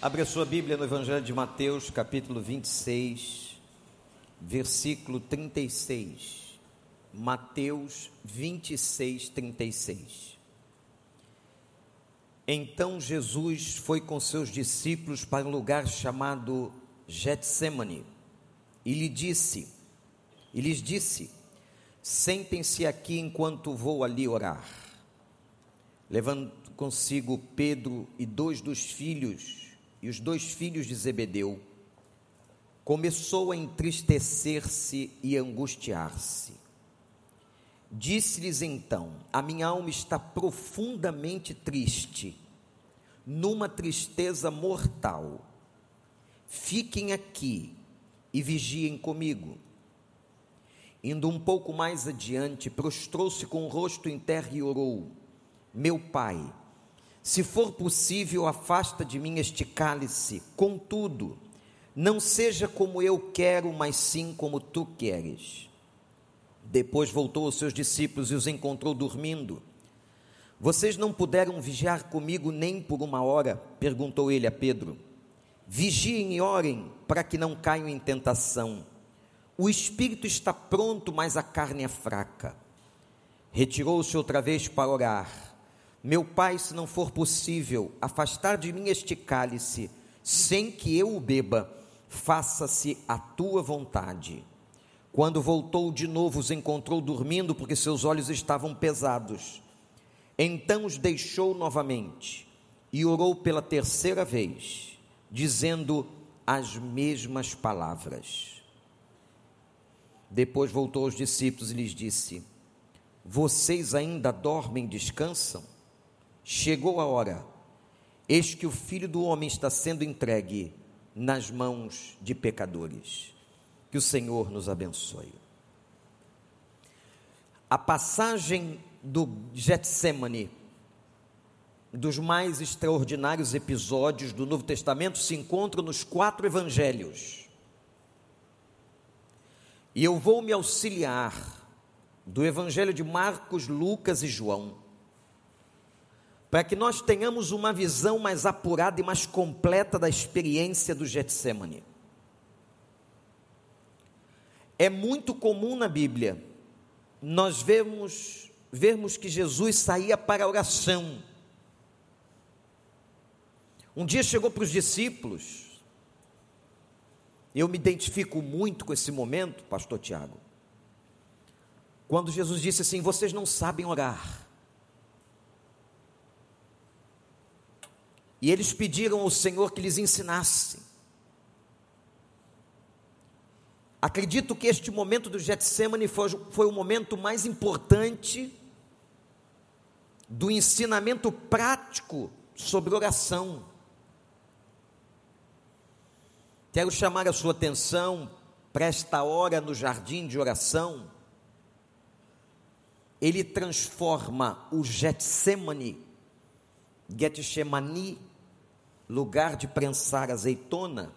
Abra sua Bíblia no Evangelho de Mateus, capítulo 26, versículo 36. Mateus 26, 36. Então Jesus foi com seus discípulos para um lugar chamado Getsemane e lhe disse, e lhes disse: Sentem-se aqui enquanto vou ali orar. Levando consigo Pedro e dois dos filhos, e os dois filhos de Zebedeu, começou a entristecer-se e angustiar-se. Disse-lhes então: A minha alma está profundamente triste, numa tristeza mortal. Fiquem aqui e vigiem comigo. Indo um pouco mais adiante, prostrou-se com o rosto em terra e orou: Meu pai, se for possível, afasta de mim este cálice, contudo, não seja como eu quero, mas sim como tu queres. Depois voltou aos seus discípulos e os encontrou dormindo. Vocês não puderam vigiar comigo nem por uma hora? perguntou ele a Pedro. Vigiem e orem para que não caiam em tentação. O espírito está pronto, mas a carne é fraca. Retirou-se outra vez para orar. Meu pai, se não for possível, afastar de mim este cálice, sem que eu o beba, faça-se a tua vontade. Quando voltou de novo, os encontrou dormindo, porque seus olhos estavam pesados. Então os deixou novamente e orou pela terceira vez, dizendo as mesmas palavras. Depois voltou aos discípulos e lhes disse: Vocês ainda dormem e descansam? Chegou a hora, eis que o filho do homem está sendo entregue nas mãos de pecadores. Que o Senhor nos abençoe. A passagem do Getsemane, dos mais extraordinários episódios do Novo Testamento, se encontra nos quatro evangelhos. E eu vou me auxiliar do Evangelho de Marcos, Lucas e João, para que nós tenhamos uma visão mais apurada e mais completa da experiência do Getsemane. É muito comum na Bíblia nós vemos, vermos que Jesus saía para a oração. Um dia chegou para os discípulos eu me identifico muito com esse momento, pastor Tiago. Quando Jesus disse assim: Vocês não sabem orar. E eles pediram ao Senhor que lhes ensinasse. Acredito que este momento do Getsemane foi, foi o momento mais importante do ensinamento prático sobre oração. Quero chamar a sua atenção para esta hora no jardim de oração. Ele transforma o Getsemane, Getsemani, lugar de prensar azeitona,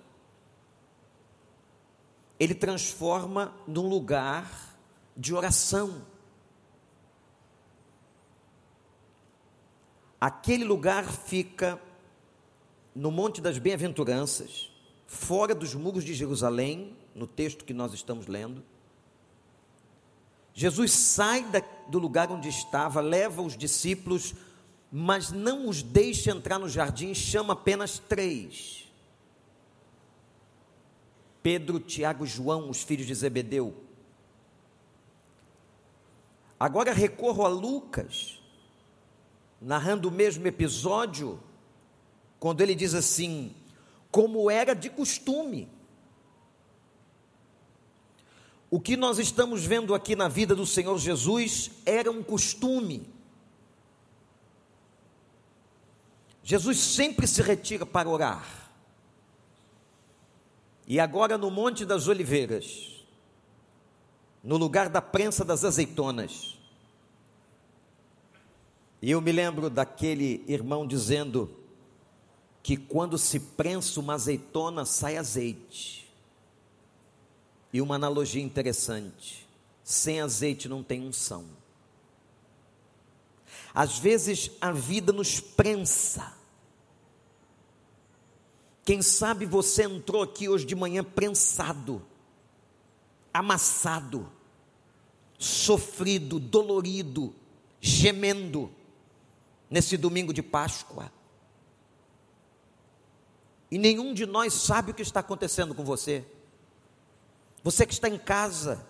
ele transforma num lugar de oração. Aquele lugar fica no Monte das Bem-aventuranças fora dos muros de Jerusalém, no texto que nós estamos lendo. Jesus sai da, do lugar onde estava, leva os discípulos, mas não os deixa entrar no jardim, chama apenas três: Pedro, Tiago e João, os filhos de Zebedeu. Agora recorro a Lucas, narrando o mesmo episódio, quando ele diz assim: como era de costume. O que nós estamos vendo aqui na vida do Senhor Jesus era um costume. Jesus sempre se retira para orar. E agora no Monte das Oliveiras, no lugar da prensa das azeitonas. E eu me lembro daquele irmão dizendo: que quando se prensa uma azeitona sai azeite. E uma analogia interessante: sem azeite não tem unção. Às vezes a vida nos prensa, Quem sabe você entrou aqui hoje de manhã prensado, amassado, sofrido, dolorido, gemendo, nesse domingo de Páscoa. E nenhum de nós sabe o que está acontecendo com você. Você que está em casa,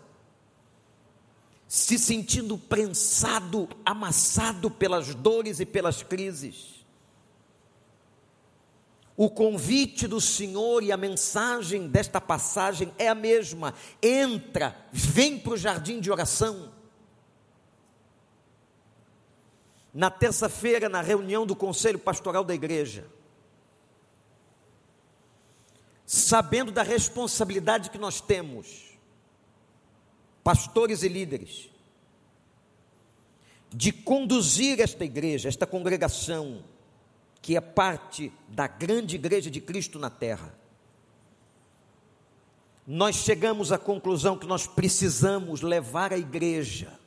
se sentindo prensado, amassado pelas dores e pelas crises. O convite do Senhor e a mensagem desta passagem é a mesma: entra, vem para o jardim de oração. Na terça-feira, na reunião do conselho pastoral da igreja, sabendo da responsabilidade que nós temos, pastores e líderes, de conduzir esta igreja, esta congregação, que é parte da grande igreja de Cristo na terra, nós chegamos à conclusão que nós precisamos levar a igreja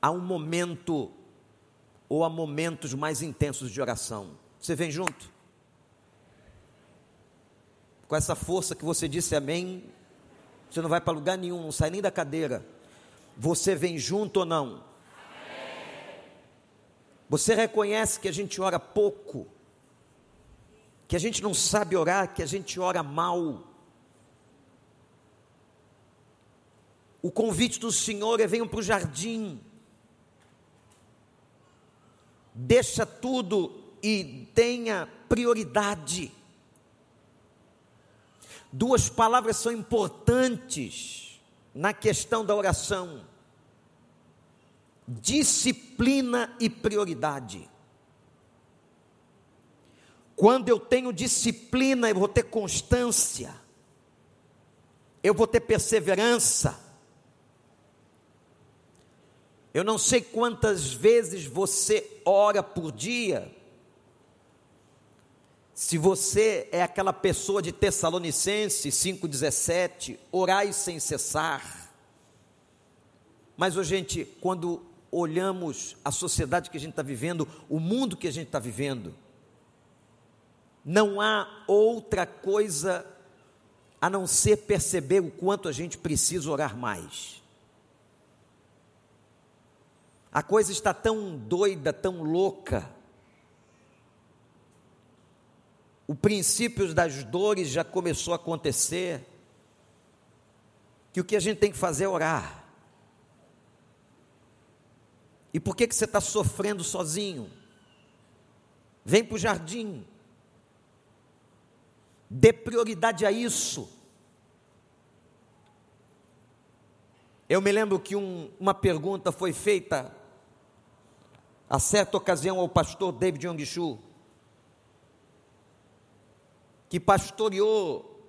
a um momento ou a momentos mais intensos de oração. Você vem junto? Com essa força que você disse amém, você não vai para lugar nenhum, não sai nem da cadeira. Você vem junto ou não? Você reconhece que a gente ora pouco, que a gente não sabe orar, que a gente ora mal. O convite do Senhor é: venham para o jardim, deixa tudo e tenha prioridade. Duas palavras são importantes na questão da oração disciplina e prioridade. Quando eu tenho disciplina, eu vou ter constância, eu vou ter perseverança. Eu não sei quantas vezes você ora por dia. Se você é aquela pessoa de Tessalonicenses 5,17, orai sem cessar. Mas, oh, gente, quando olhamos a sociedade que a gente está vivendo, o mundo que a gente está vivendo, não há outra coisa a não ser perceber o quanto a gente precisa orar mais. A coisa está tão doida, tão louca. O princípio das dores já começou a acontecer. Que o que a gente tem que fazer é orar. E por que, que você está sofrendo sozinho? Vem para o jardim. Dê prioridade a isso. Eu me lembro que um, uma pergunta foi feita a certa ocasião ao pastor David Yong que pastoreou,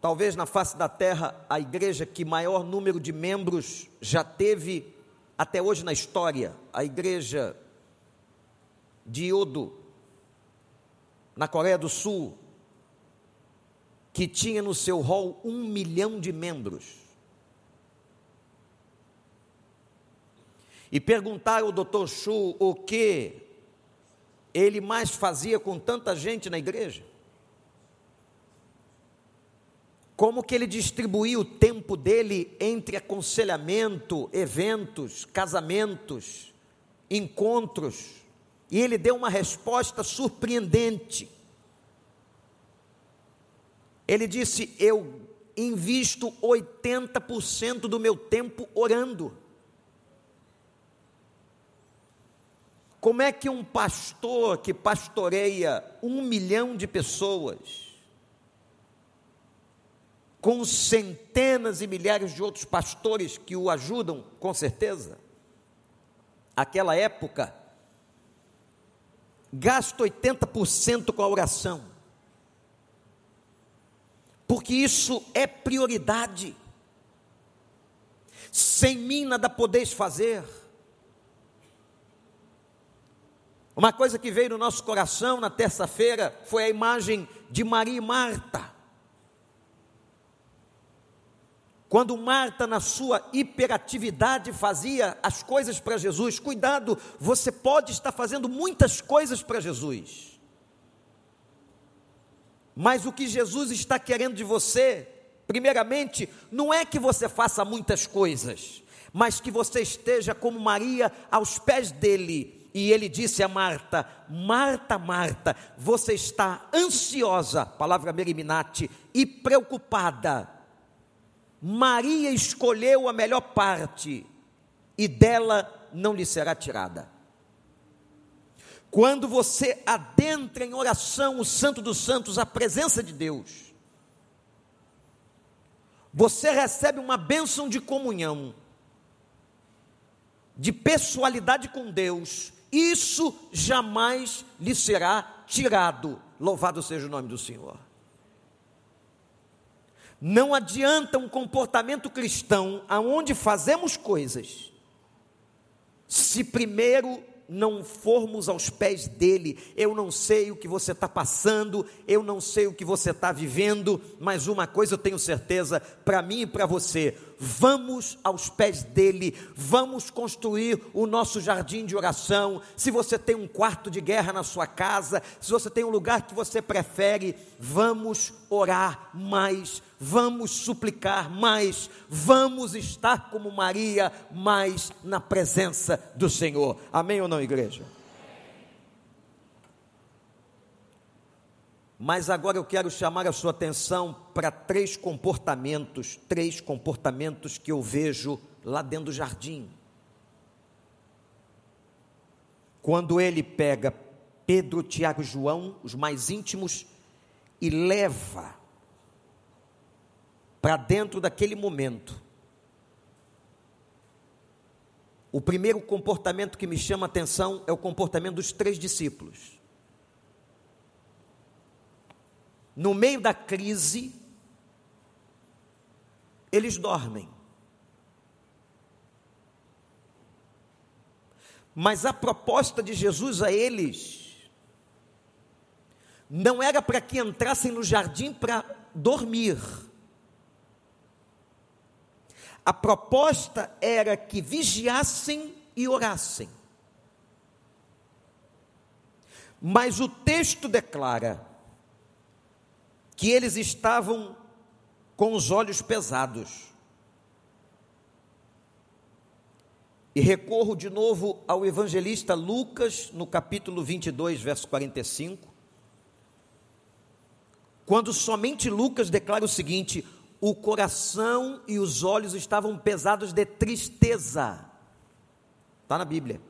talvez na face da terra, a igreja que maior número de membros já teve até hoje na história, a igreja de Odo, na Coreia do Sul, que tinha no seu rol um milhão de membros. E perguntaram ao Dr. Chu o que ele mais fazia com tanta gente na igreja. Como que ele distribuía o tempo dele entre aconselhamento, eventos, casamentos, encontros. E ele deu uma resposta surpreendente. Ele disse: Eu invisto 80% do meu tempo orando. Como é que um pastor que pastoreia um milhão de pessoas, com centenas e milhares de outros pastores que o ajudam, com certeza. Aquela época, gasta 80% com a oração, porque isso é prioridade. Sem mim nada podeis fazer. Uma coisa que veio no nosso coração na terça-feira foi a imagem de Maria e Marta. Quando Marta, na sua hiperatividade, fazia as coisas para Jesus, cuidado, você pode estar fazendo muitas coisas para Jesus. Mas o que Jesus está querendo de você, primeiramente, não é que você faça muitas coisas, mas que você esteja como Maria aos pés dele. E ele disse a Marta: Marta, Marta, você está ansiosa, palavra meriminate, e preocupada. Maria escolheu a melhor parte, e dela não lhe será tirada. Quando você adentra em oração o Santo dos Santos, a presença de Deus, você recebe uma bênção de comunhão, de pessoalidade com Deus, isso jamais lhe será tirado. Louvado seja o nome do Senhor. Não adianta um comportamento cristão aonde fazemos coisas, se primeiro não formos aos pés dele, eu não sei o que você está passando, eu não sei o que você está vivendo, mas uma coisa eu tenho certeza, para mim e para você, vamos aos pés dele, vamos construir o nosso jardim de oração. Se você tem um quarto de guerra na sua casa, se você tem um lugar que você prefere, vamos orar mais, vamos suplicar mais, vamos estar como Maria mais na presença do Senhor. Amém ou não, igreja? Mas agora eu quero chamar a sua atenção para três comportamentos, três comportamentos que eu vejo lá dentro do jardim. Quando ele pega Pedro, Tiago e João, os mais íntimos, e leva para dentro daquele momento. O primeiro comportamento que me chama a atenção é o comportamento dos três discípulos. No meio da crise, eles dormem. Mas a proposta de Jesus a eles não era para que entrassem no jardim para dormir. A proposta era que vigiassem e orassem. Mas o texto declara que eles estavam com os olhos pesados. E recorro de novo ao evangelista Lucas, no capítulo 22, verso 45, quando somente Lucas declara o seguinte: o coração e os olhos estavam pesados de tristeza. Está na Bíblia.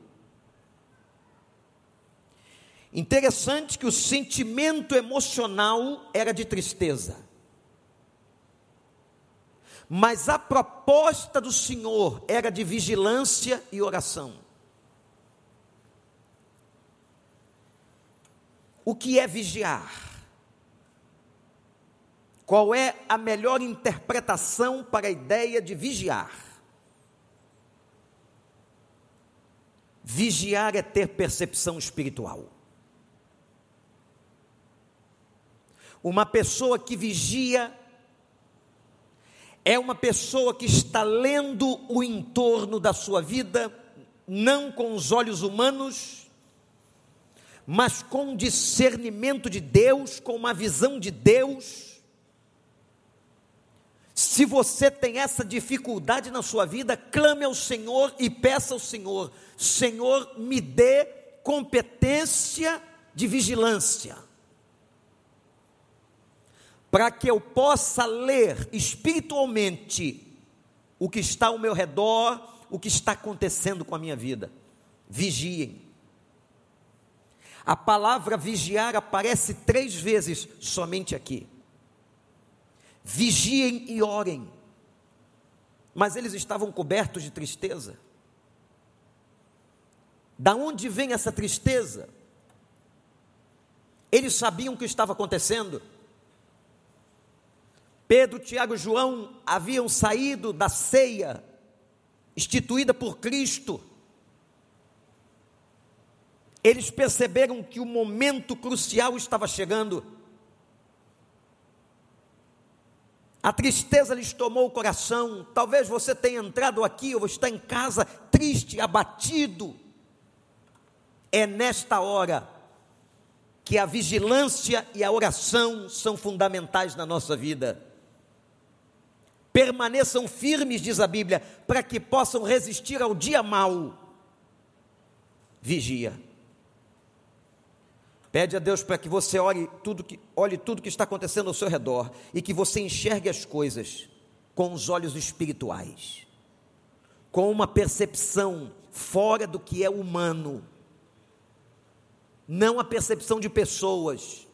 Interessante que o sentimento emocional era de tristeza. Mas a proposta do Senhor era de vigilância e oração. O que é vigiar? Qual é a melhor interpretação para a ideia de vigiar? Vigiar é ter percepção espiritual. Uma pessoa que vigia é uma pessoa que está lendo o entorno da sua vida, não com os olhos humanos, mas com um discernimento de Deus, com uma visão de Deus. Se você tem essa dificuldade na sua vida, clame ao Senhor e peça ao Senhor: Senhor, me dê competência de vigilância para que eu possa ler espiritualmente o que está ao meu redor, o que está acontecendo com a minha vida. Vigiem. A palavra vigiar aparece três vezes somente aqui. Vigiem e orem. Mas eles estavam cobertos de tristeza. Da onde vem essa tristeza? Eles sabiam o que estava acontecendo Pedro, Tiago e João haviam saído da ceia instituída por Cristo. Eles perceberam que o momento crucial estava chegando. A tristeza lhes tomou o coração. Talvez você tenha entrado aqui ou está em casa triste, abatido. É nesta hora que a vigilância e a oração são fundamentais na nossa vida. Permaneçam firmes, diz a Bíblia, para que possam resistir ao dia mau. Vigia. Pede a Deus para que você olhe tudo que, olhe tudo que está acontecendo ao seu redor e que você enxergue as coisas com os olhos espirituais, com uma percepção fora do que é humano não a percepção de pessoas,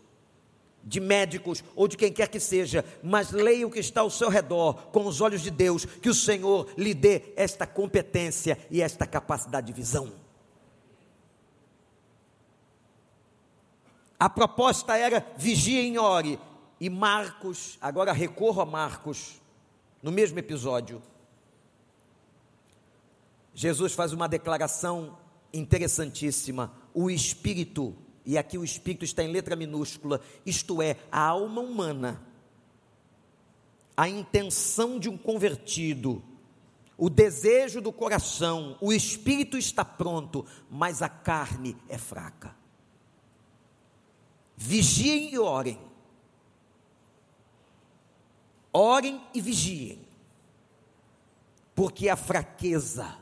de médicos ou de quem quer que seja, mas leia o que está ao seu redor com os olhos de Deus, que o Senhor lhe dê esta competência e esta capacidade de visão. A proposta era vigia em ore, e Marcos, agora recorro a Marcos, no mesmo episódio, Jesus faz uma declaração interessantíssima o espírito, e aqui o espírito está em letra minúscula, isto é, a alma humana, a intenção de um convertido, o desejo do coração, o espírito está pronto, mas a carne é fraca. Vigiem e orem. Orem e vigiem, porque a fraqueza,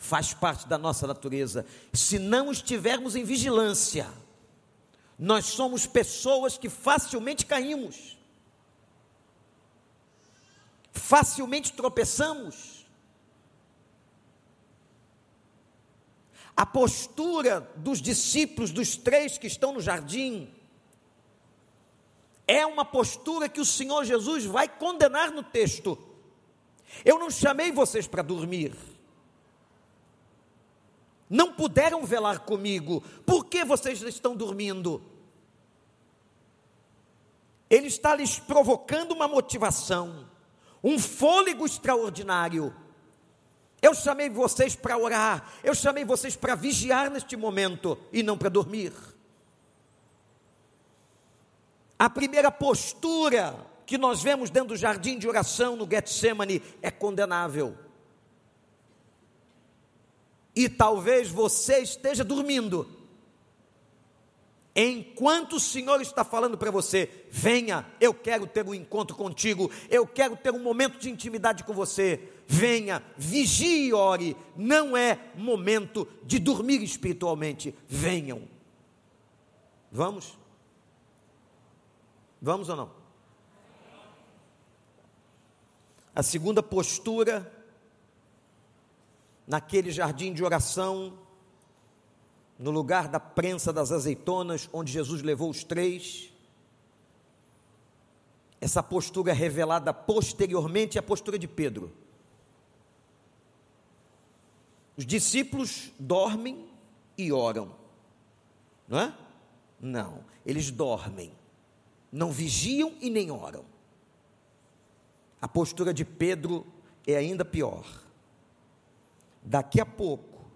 faz parte da nossa natureza. Se não estivermos em vigilância, nós somos pessoas que facilmente caímos, facilmente tropeçamos. A postura dos discípulos, dos três que estão no jardim, é uma postura que o Senhor Jesus vai condenar no texto. Eu não chamei vocês para dormir não puderam velar comigo, por que vocês estão dormindo? Ele está lhes provocando uma motivação, um fôlego extraordinário. Eu chamei vocês para orar, eu chamei vocês para vigiar neste momento e não para dormir. A primeira postura que nós vemos dentro do jardim de oração no Getsemane é condenável e talvez você esteja dormindo. Enquanto o Senhor está falando para você, venha, eu quero ter um encontro contigo, eu quero ter um momento de intimidade com você. Venha, vigie e ore. Não é momento de dormir espiritualmente. Venham. Vamos? Vamos ou não? A segunda postura naquele jardim de oração, no lugar da prensa das azeitonas, onde Jesus levou os três. Essa postura é revelada posteriormente é a postura de Pedro. Os discípulos dormem e oram, não é? Não, eles dormem, não vigiam e nem oram. A postura de Pedro é ainda pior. Daqui a pouco,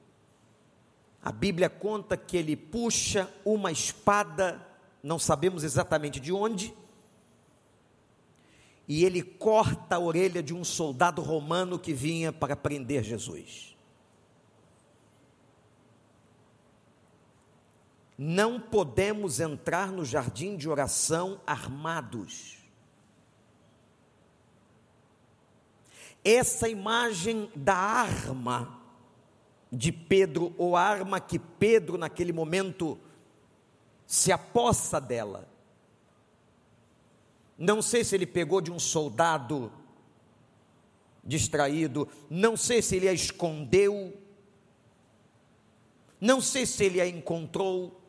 a Bíblia conta que ele puxa uma espada, não sabemos exatamente de onde, e ele corta a orelha de um soldado romano que vinha para prender Jesus. Não podemos entrar no jardim de oração armados. Essa imagem da arma de Pedro, ou a arma que Pedro, naquele momento, se apossa dela. Não sei se ele pegou de um soldado distraído, não sei se ele a escondeu, não sei se ele a encontrou.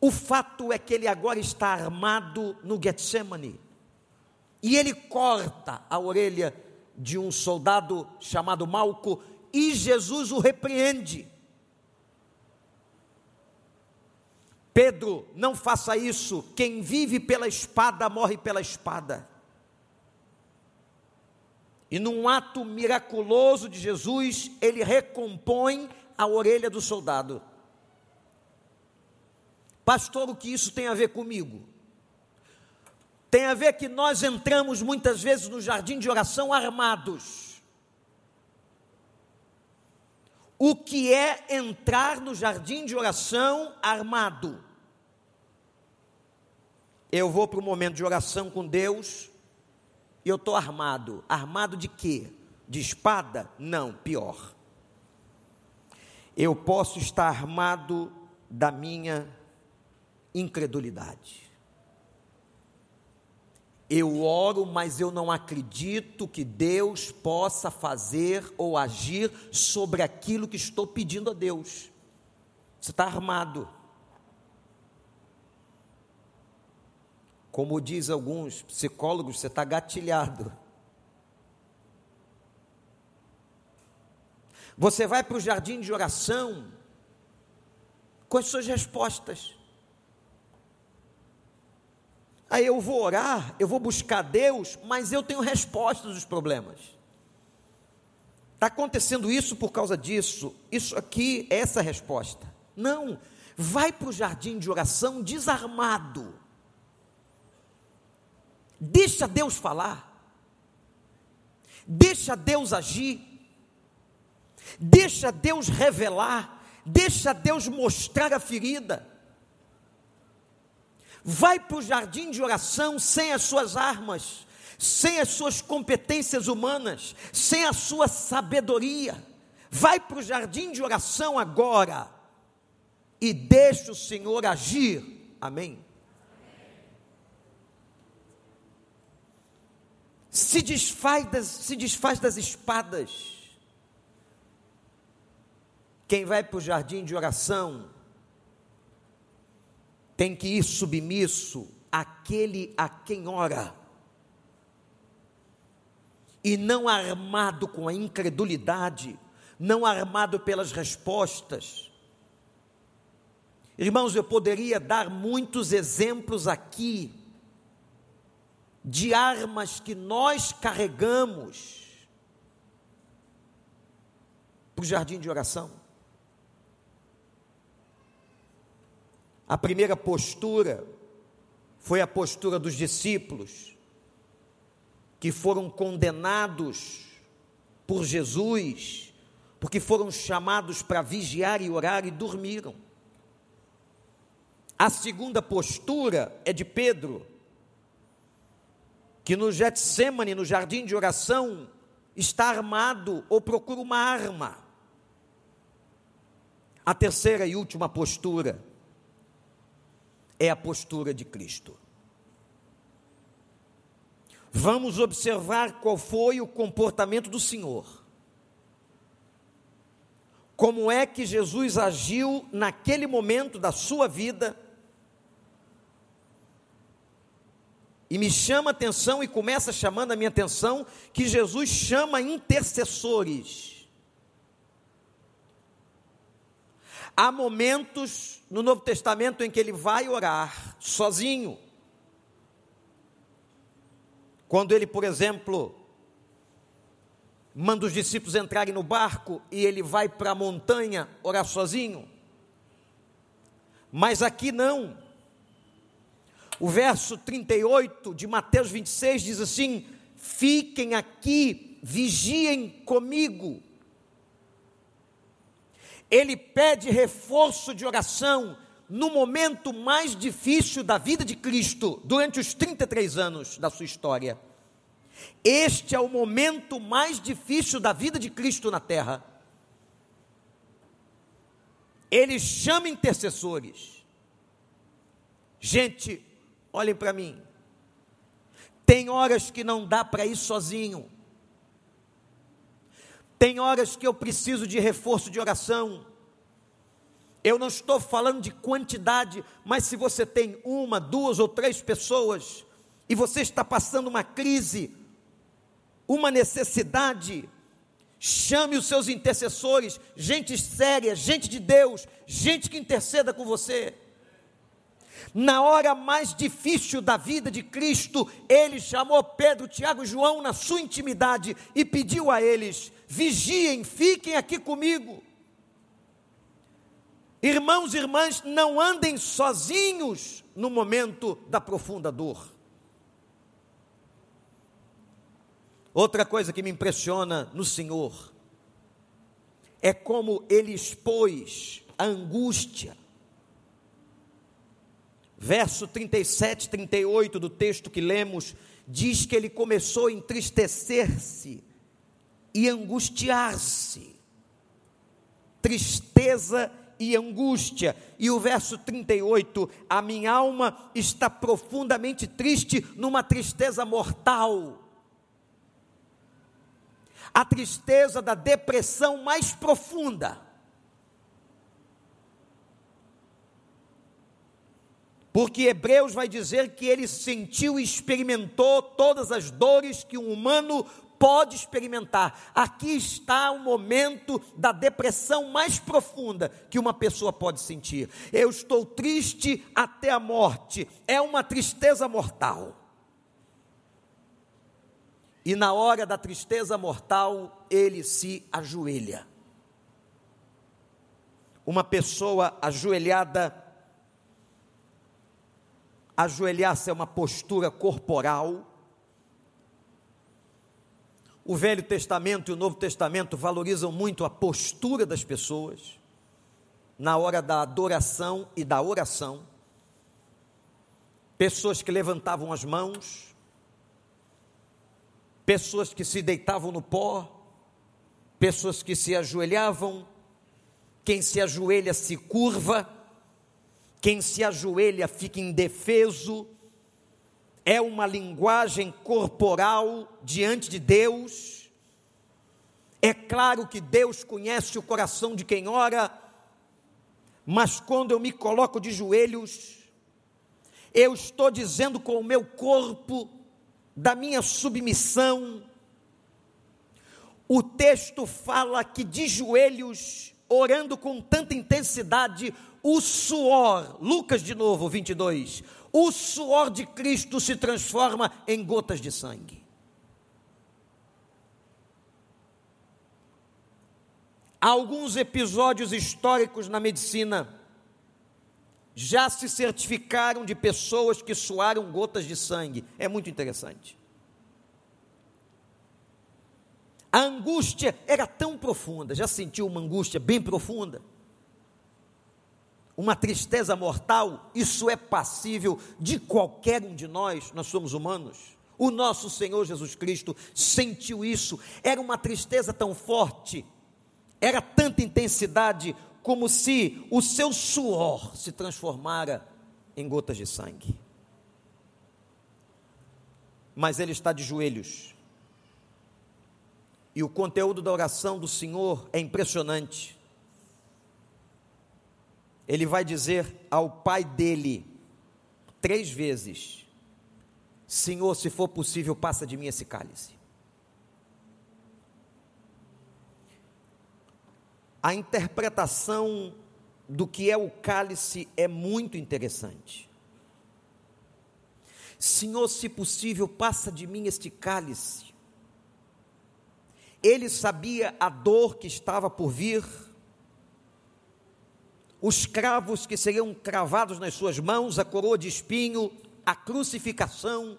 O fato é que ele agora está armado no Getsemane e ele corta a orelha de um soldado chamado Malco e Jesus o repreende. Pedro, não faça isso. Quem vive pela espada morre pela espada. E num ato miraculoso de Jesus, ele recompõe a orelha do soldado. Pastor, o que isso tem a ver comigo? Tem a ver que nós entramos muitas vezes no jardim de oração armados. o que é entrar no jardim de oração armado. Eu vou para o momento de oração com Deus e eu estou armado. Armado de quê? De espada? Não, pior. Eu posso estar armado da minha incredulidade. Eu oro, mas eu não acredito que Deus possa fazer ou agir sobre aquilo que estou pedindo a Deus. Você está armado. Como diz alguns psicólogos, você está gatilhado. Você vai para o jardim de oração com as suas respostas. Aí eu vou orar, eu vou buscar Deus, mas eu tenho respostas dos problemas. Está acontecendo isso por causa disso, isso aqui é essa resposta. Não, vai para o jardim de oração desarmado. Deixa Deus falar. Deixa Deus agir. Deixa Deus revelar. Deixa Deus mostrar a ferida. Vai para o jardim de oração sem as suas armas, sem as suas competências humanas, sem a sua sabedoria. Vai para o jardim de oração agora e deixa o Senhor agir. Amém? Se desfaz das, se desfaz das espadas. Quem vai para o jardim de oração tem que ir submisso àquele a quem ora, e não armado com a incredulidade, não armado pelas respostas. Irmãos, eu poderia dar muitos exemplos aqui de armas que nós carregamos para o jardim de oração. A primeira postura foi a postura dos discípulos, que foram condenados por Jesus, porque foram chamados para vigiar e orar e dormiram. A segunda postura é de Pedro, que no Getsemane, no jardim de oração, está armado ou procura uma arma. A terceira e última postura é a postura de Cristo. Vamos observar qual foi o comportamento do Senhor. Como é que Jesus agiu naquele momento da sua vida. E me chama a atenção e começa chamando a minha atenção que Jesus chama intercessores. Há momentos no Novo Testamento em que ele vai orar sozinho. Quando ele, por exemplo, manda os discípulos entrarem no barco e ele vai para a montanha orar sozinho. Mas aqui não. O verso 38 de Mateus 26 diz assim: Fiquem aqui, vigiem comigo ele pede reforço de oração no momento mais difícil da vida de Cristo, durante os 33 anos da sua história. Este é o momento mais difícil da vida de Cristo na terra. Ele chama intercessores. Gente, olhem para mim. Tem horas que não dá para ir sozinho. Tem horas que eu preciso de reforço de oração. Eu não estou falando de quantidade, mas se você tem uma, duas ou três pessoas e você está passando uma crise, uma necessidade, chame os seus intercessores, gente séria, gente de Deus, gente que interceda com você. Na hora mais difícil da vida de Cristo, ele chamou Pedro, Tiago e João na sua intimidade e pediu a eles: vigiem, fiquem aqui comigo. Irmãos e irmãs, não andem sozinhos no momento da profunda dor. Outra coisa que me impressiona no Senhor é como ele expôs a angústia. Verso 37, 38 do texto que lemos, diz que ele começou a entristecer-se e angustiar-se. Tristeza e angústia. E o verso 38, a minha alma está profundamente triste, numa tristeza mortal. A tristeza da depressão mais profunda. Porque Hebreus vai dizer que ele sentiu e experimentou todas as dores que um humano pode experimentar. Aqui está o momento da depressão mais profunda que uma pessoa pode sentir. Eu estou triste até a morte. É uma tristeza mortal. E na hora da tristeza mortal, ele se ajoelha. Uma pessoa ajoelhada Ajoelhar-se é uma postura corporal. O Velho Testamento e o Novo Testamento valorizam muito a postura das pessoas na hora da adoração e da oração. Pessoas que levantavam as mãos, pessoas que se deitavam no pó, pessoas que se ajoelhavam, quem se ajoelha se curva, quem se ajoelha fica indefeso, é uma linguagem corporal diante de Deus. É claro que Deus conhece o coração de quem ora, mas quando eu me coloco de joelhos, eu estou dizendo com o meu corpo da minha submissão. O texto fala que de joelhos, orando com tanta intensidade, o suor, Lucas de novo, 22, o suor de Cristo se transforma em gotas de sangue. Alguns episódios históricos na medicina já se certificaram de pessoas que suaram gotas de sangue. É muito interessante. A angústia era tão profunda, já sentiu uma angústia bem profunda? Uma tristeza mortal, isso é passível de qualquer um de nós, nós somos humanos. O nosso Senhor Jesus Cristo sentiu isso, era uma tristeza tão forte, era tanta intensidade, como se o seu suor se transformara em gotas de sangue. Mas ele está de joelhos. E o conteúdo da oração do Senhor é impressionante ele vai dizer ao pai dele três vezes: Senhor, se for possível, passa de mim esse cálice. A interpretação do que é o cálice é muito interessante. Senhor, se possível, passa de mim este cálice. Ele sabia a dor que estava por vir, os cravos que seriam cravados nas suas mãos, a coroa de espinho, a crucificação.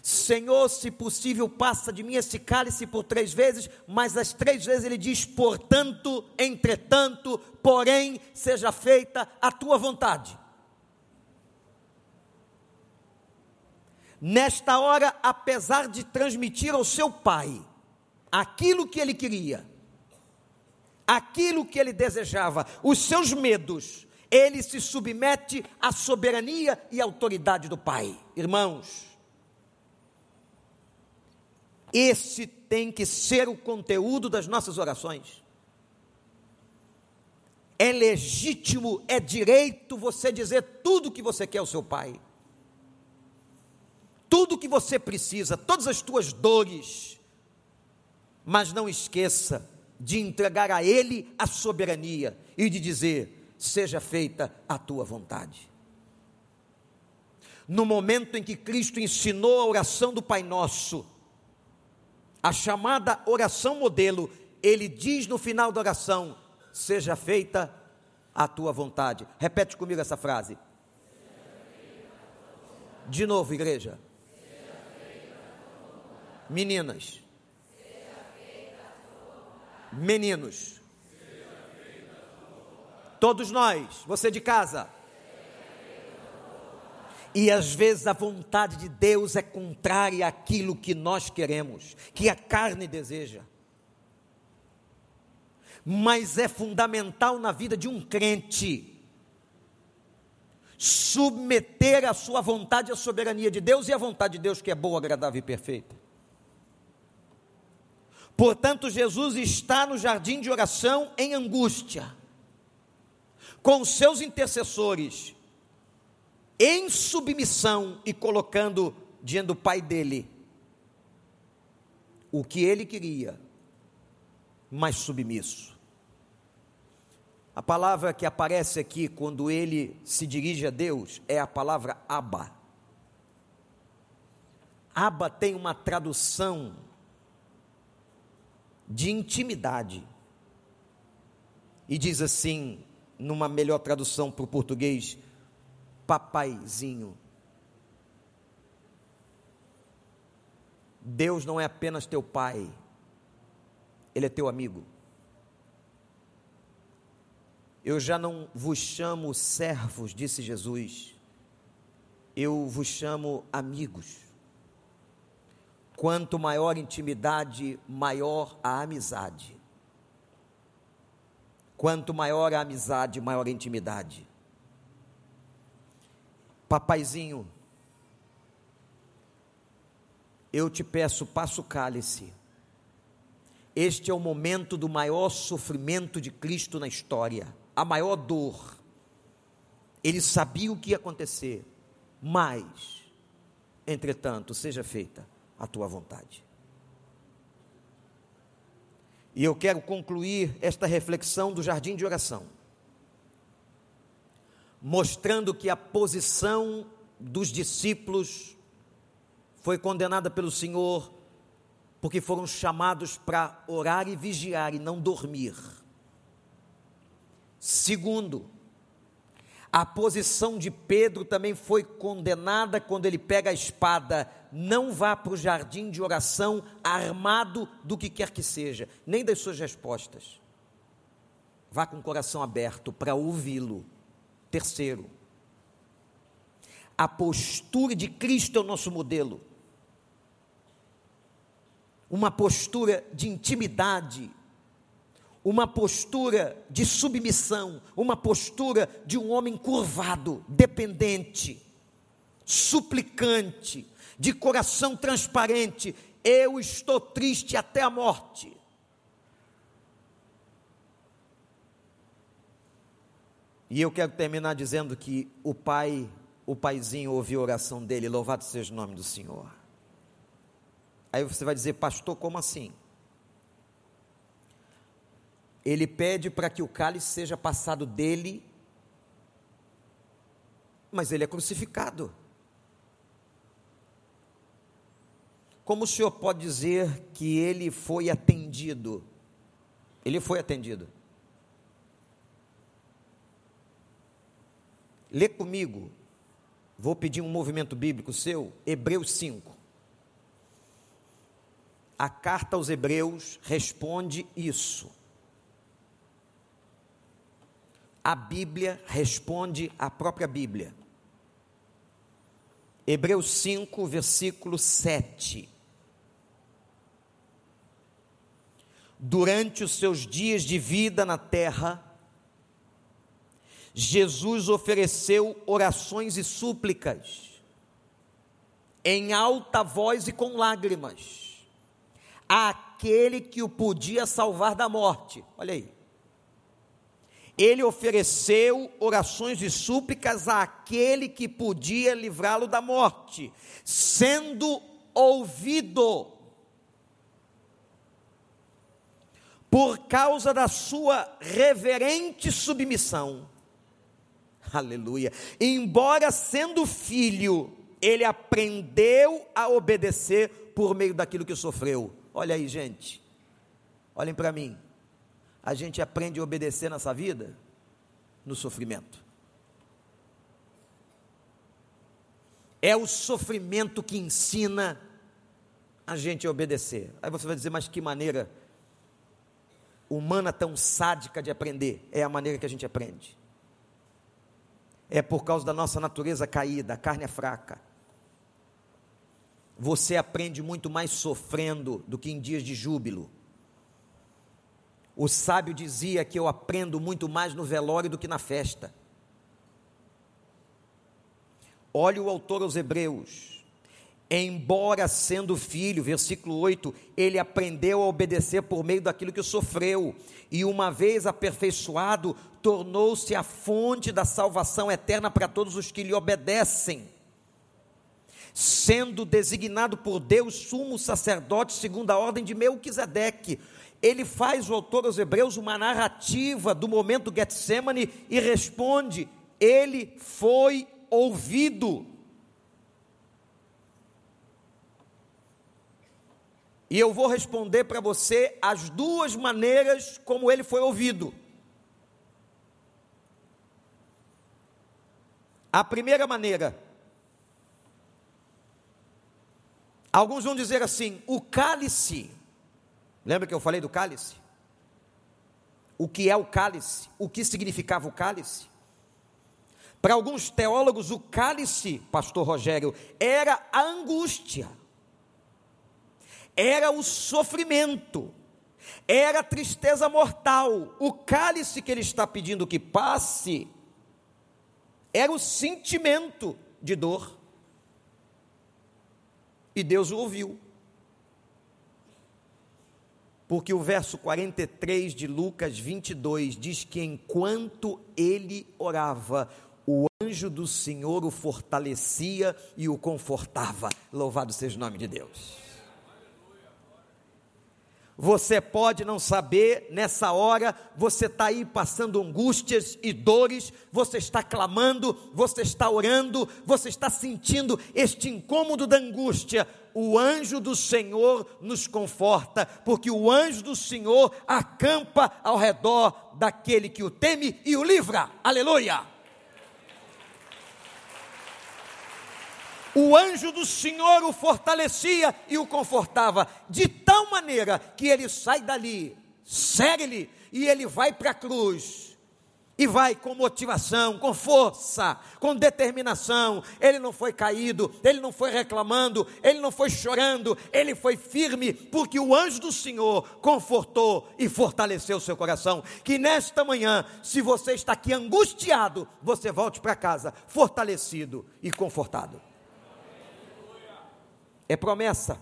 Senhor, se possível, passa de mim esse cálice por três vezes, mas as três vezes ele diz: portanto, entretanto, porém, seja feita a tua vontade. Nesta hora, apesar de transmitir ao seu pai aquilo que ele queria, aquilo que ele desejava, os seus medos, ele se submete à soberania e autoridade do Pai. Irmãos, esse tem que ser o conteúdo das nossas orações. É legítimo, é direito você dizer tudo o que você quer ao seu Pai. Tudo o que você precisa, todas as tuas dores. Mas não esqueça, de entregar a Ele a soberania e de dizer: seja feita a tua vontade. No momento em que Cristo ensinou a oração do Pai Nosso, a chamada oração modelo, ele diz no final da oração: seja feita a tua vontade. Repete comigo essa frase. De novo, igreja. Meninas. Meninos, Todos nós, você de casa. E às vezes a vontade de Deus é contrária àquilo que nós queremos, que a carne deseja. Mas é fundamental na vida de um crente submeter a sua vontade à soberania de Deus e à vontade de Deus que é boa, agradável e perfeita. Portanto, Jesus está no jardim de oração em angústia, com seus intercessores, em submissão e colocando diante do pai dele o que ele queria, mas submisso. A palavra que aparece aqui quando ele se dirige a Deus é a palavra Abba. Abba tem uma tradução de intimidade. E diz assim, numa melhor tradução para o português, papaizinho. Deus não é apenas teu pai, Ele é teu amigo. Eu já não vos chamo servos, disse Jesus, eu vos chamo amigos. Quanto maior intimidade, maior a amizade. Quanto maior a amizade, maior a intimidade. Papaizinho, eu te peço, passa o cálice. Este é o momento do maior sofrimento de Cristo na história, a maior dor. Ele sabia o que ia acontecer, mas, entretanto, seja feita a tua vontade. E eu quero concluir esta reflexão do jardim de oração mostrando que a posição dos discípulos foi condenada pelo Senhor, porque foram chamados para orar e vigiar e não dormir. Segundo, a posição de Pedro também foi condenada quando ele pega a espada. Não vá para o jardim de oração armado do que quer que seja, nem das suas respostas. Vá com o coração aberto para ouvi-lo Terceiro, a postura de Cristo é o nosso modelo. Uma postura de intimidade, uma postura de submissão, uma postura de um homem curvado, dependente, suplicante, de coração transparente. Eu estou triste até a morte. E eu quero terminar dizendo que o pai, o paizinho ouviu a oração dele, louvado seja o nome do Senhor. Aí você vai dizer, pastor, como assim? Ele pede para que o cálice seja passado dele, mas ele é crucificado. Como o senhor pode dizer que ele foi atendido? Ele foi atendido. Lê comigo. Vou pedir um movimento bíblico seu, Hebreus 5. A carta aos Hebreus responde isso. A Bíblia responde a própria Bíblia. Hebreus 5, versículo 7. Durante os seus dias de vida na terra, Jesus ofereceu orações e súplicas, em alta voz e com lágrimas, àquele que o podia salvar da morte. Olha aí. Ele ofereceu orações e súplicas àquele que podia livrá-lo da morte, sendo ouvido por causa da sua reverente submissão Aleluia. Embora sendo filho, ele aprendeu a obedecer por meio daquilo que sofreu. Olha aí, gente. Olhem para mim. A gente aprende a obedecer nessa vida no sofrimento. É o sofrimento que ensina a gente a obedecer. Aí você vai dizer, mas que maneira humana tão sádica de aprender, é a maneira que a gente aprende. É por causa da nossa natureza caída, a carne é fraca. Você aprende muito mais sofrendo do que em dias de júbilo. O sábio dizia que eu aprendo muito mais no velório do que na festa. Olhe o autor aos Hebreus. Embora sendo filho, versículo 8, ele aprendeu a obedecer por meio daquilo que sofreu, e uma vez aperfeiçoado, tornou-se a fonte da salvação eterna para todos os que lhe obedecem. Sendo designado por Deus sumo sacerdote segundo a ordem de Melquisedeque, ele faz o autor aos Hebreus uma narrativa do momento Getsemane e responde: ele foi ouvido. E eu vou responder para você as duas maneiras como ele foi ouvido. A primeira maneira, alguns vão dizer assim: o cálice, lembra que eu falei do cálice? O que é o cálice? O que significava o cálice? Para alguns teólogos, o cálice, pastor Rogério, era a angústia, era o sofrimento, era a tristeza mortal. O cálice que ele está pedindo que passe era o sentimento de dor. E Deus o ouviu. Porque o verso 43 de Lucas 22 diz que enquanto ele orava, o anjo do Senhor o fortalecia e o confortava. Louvado seja o nome de Deus. Você pode não saber, nessa hora, você está aí passando angústias e dores, você está clamando, você está orando, você está sentindo este incômodo da angústia. O anjo do Senhor nos conforta, porque o anjo do Senhor acampa ao redor daquele que o teme e o livra. Aleluia! O anjo do Senhor o fortalecia e o confortava, de tal maneira que ele sai dali, segue-lhe, e ele vai para a cruz. E vai com motivação, com força, com determinação. Ele não foi caído, ele não foi reclamando, ele não foi chorando, ele foi firme, porque o anjo do Senhor confortou e fortaleceu o seu coração. Que nesta manhã, se você está aqui angustiado, você volte para casa fortalecido e confortado é promessa.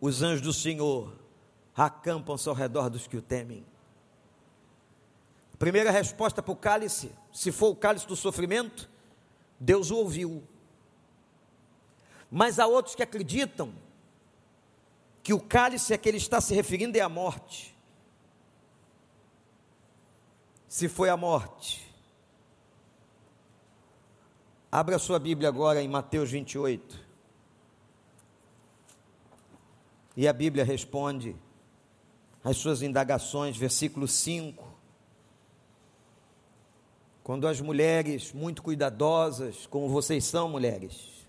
Os anjos do Senhor acampam-se ao redor dos que o temem. Primeira resposta para o cálice: se for o cálice do sofrimento, Deus o ouviu. Mas há outros que acreditam que o cálice a que ele está se referindo é a morte. Se foi a morte, abra sua Bíblia agora em Mateus 28. E a Bíblia responde às suas indagações, versículo 5. Quando as mulheres, muito cuidadosas, como vocês são mulheres,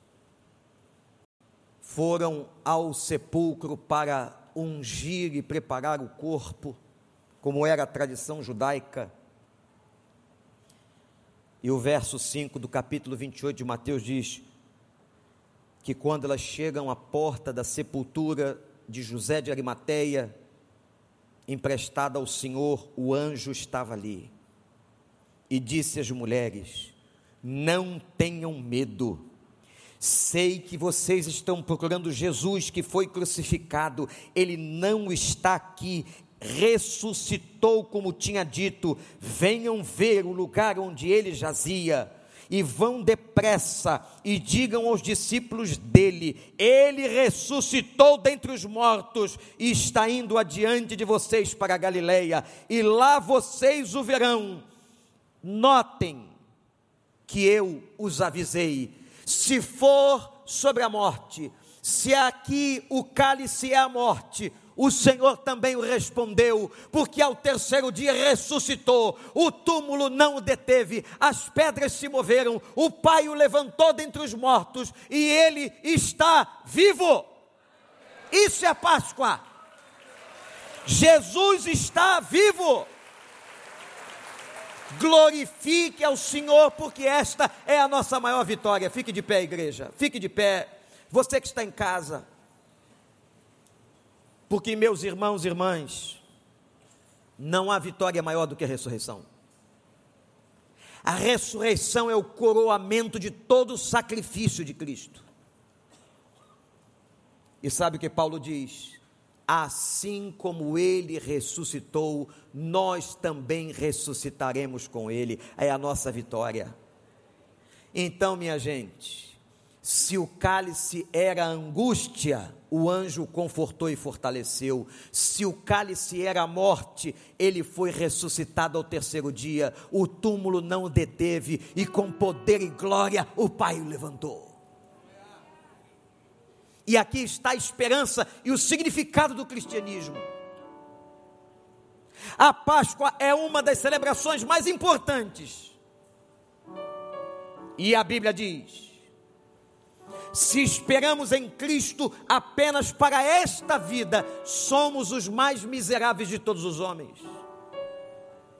foram ao sepulcro para ungir e preparar o corpo, como era a tradição judaica. E o verso 5 do capítulo 28 de Mateus diz que quando elas chegam à porta da sepultura, de José de Arimateia, emprestada ao Senhor, o anjo estava ali e disse às mulheres: Não tenham medo. Sei que vocês estão procurando Jesus que foi crucificado, ele não está aqui, ressuscitou como tinha dito. Venham ver o lugar onde ele jazia e vão depressa e digam aos discípulos dele: Ele ressuscitou dentre os mortos e está indo adiante de vocês para a Galileia, e lá vocês o verão. Notem que eu os avisei. Se for sobre a morte, se aqui o cálice é a morte, o Senhor também o respondeu, porque ao terceiro dia ressuscitou, o túmulo não o deteve, as pedras se moveram, o Pai o levantou dentre os mortos e ele está vivo. Isso é Páscoa. Jesus está vivo. Glorifique ao Senhor, porque esta é a nossa maior vitória. Fique de pé, igreja. Fique de pé. Você que está em casa. Porque, meus irmãos e irmãs, não há vitória maior do que a ressurreição. A ressurreição é o coroamento de todo o sacrifício de Cristo. E sabe o que Paulo diz? Assim como ele ressuscitou, nós também ressuscitaremos com ele. É a nossa vitória. Então, minha gente, se o cálice era angústia, o anjo confortou e fortaleceu. Se o cálice era a morte, ele foi ressuscitado ao terceiro dia. O túmulo não o deteve e com poder e glória o Pai o levantou. E aqui está a esperança e o significado do cristianismo. A Páscoa é uma das celebrações mais importantes. E a Bíblia diz: se esperamos em Cristo apenas para esta vida, somos os mais miseráveis de todos os homens.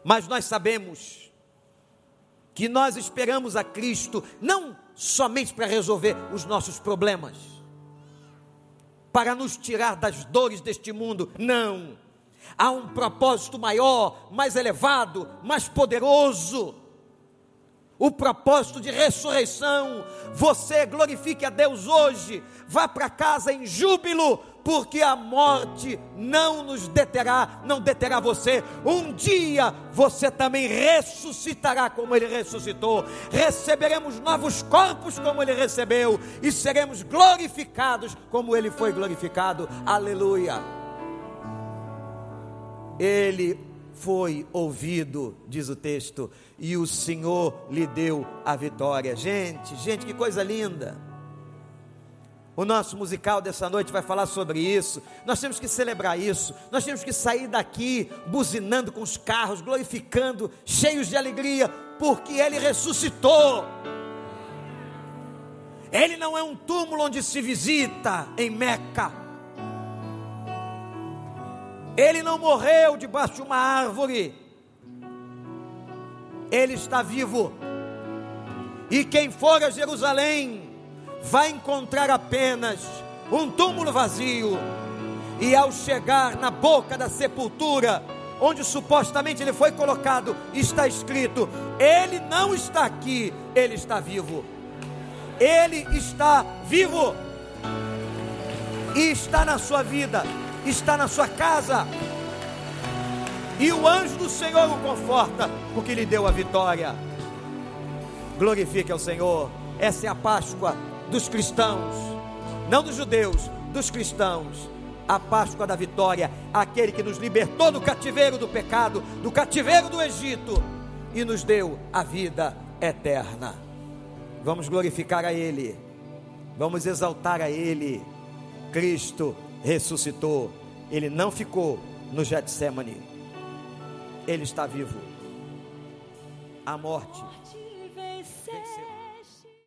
Mas nós sabemos que nós esperamos a Cristo não somente para resolver os nossos problemas, para nos tirar das dores deste mundo. Não. Há um propósito maior, mais elevado, mais poderoso. O propósito de ressurreição. Você glorifique a Deus hoje. Vá para casa em júbilo, porque a morte não nos deterá, não deterá você. Um dia você também ressuscitará como ele ressuscitou. Receberemos novos corpos como ele recebeu e seremos glorificados como ele foi glorificado. Aleluia. Ele foi ouvido, diz o texto, e o Senhor lhe deu a vitória. Gente, gente, que coisa linda. O nosso musical dessa noite vai falar sobre isso. Nós temos que celebrar isso. Nós temos que sair daqui buzinando com os carros, glorificando, cheios de alegria, porque Ele ressuscitou. Ele não é um túmulo onde se visita em Meca. Ele não morreu debaixo de uma árvore. Ele está vivo. E quem for a Jerusalém, vai encontrar apenas um túmulo vazio. E ao chegar na boca da sepultura, onde supostamente ele foi colocado, está escrito: Ele não está aqui, ele está vivo. Ele está vivo. E está na sua vida, está na sua casa. E o anjo do Senhor o conforta, porque lhe deu a vitória. Glorifique ao Senhor. Essa é a Páscoa dos cristãos, não dos judeus, dos cristãos. A Páscoa da vitória, aquele que nos libertou do cativeiro do pecado, do cativeiro do Egito e nos deu a vida eterna. Vamos glorificar a Ele, vamos exaltar a Ele. Cristo ressuscitou, Ele não ficou no Getsemane, Ele está vivo. A morte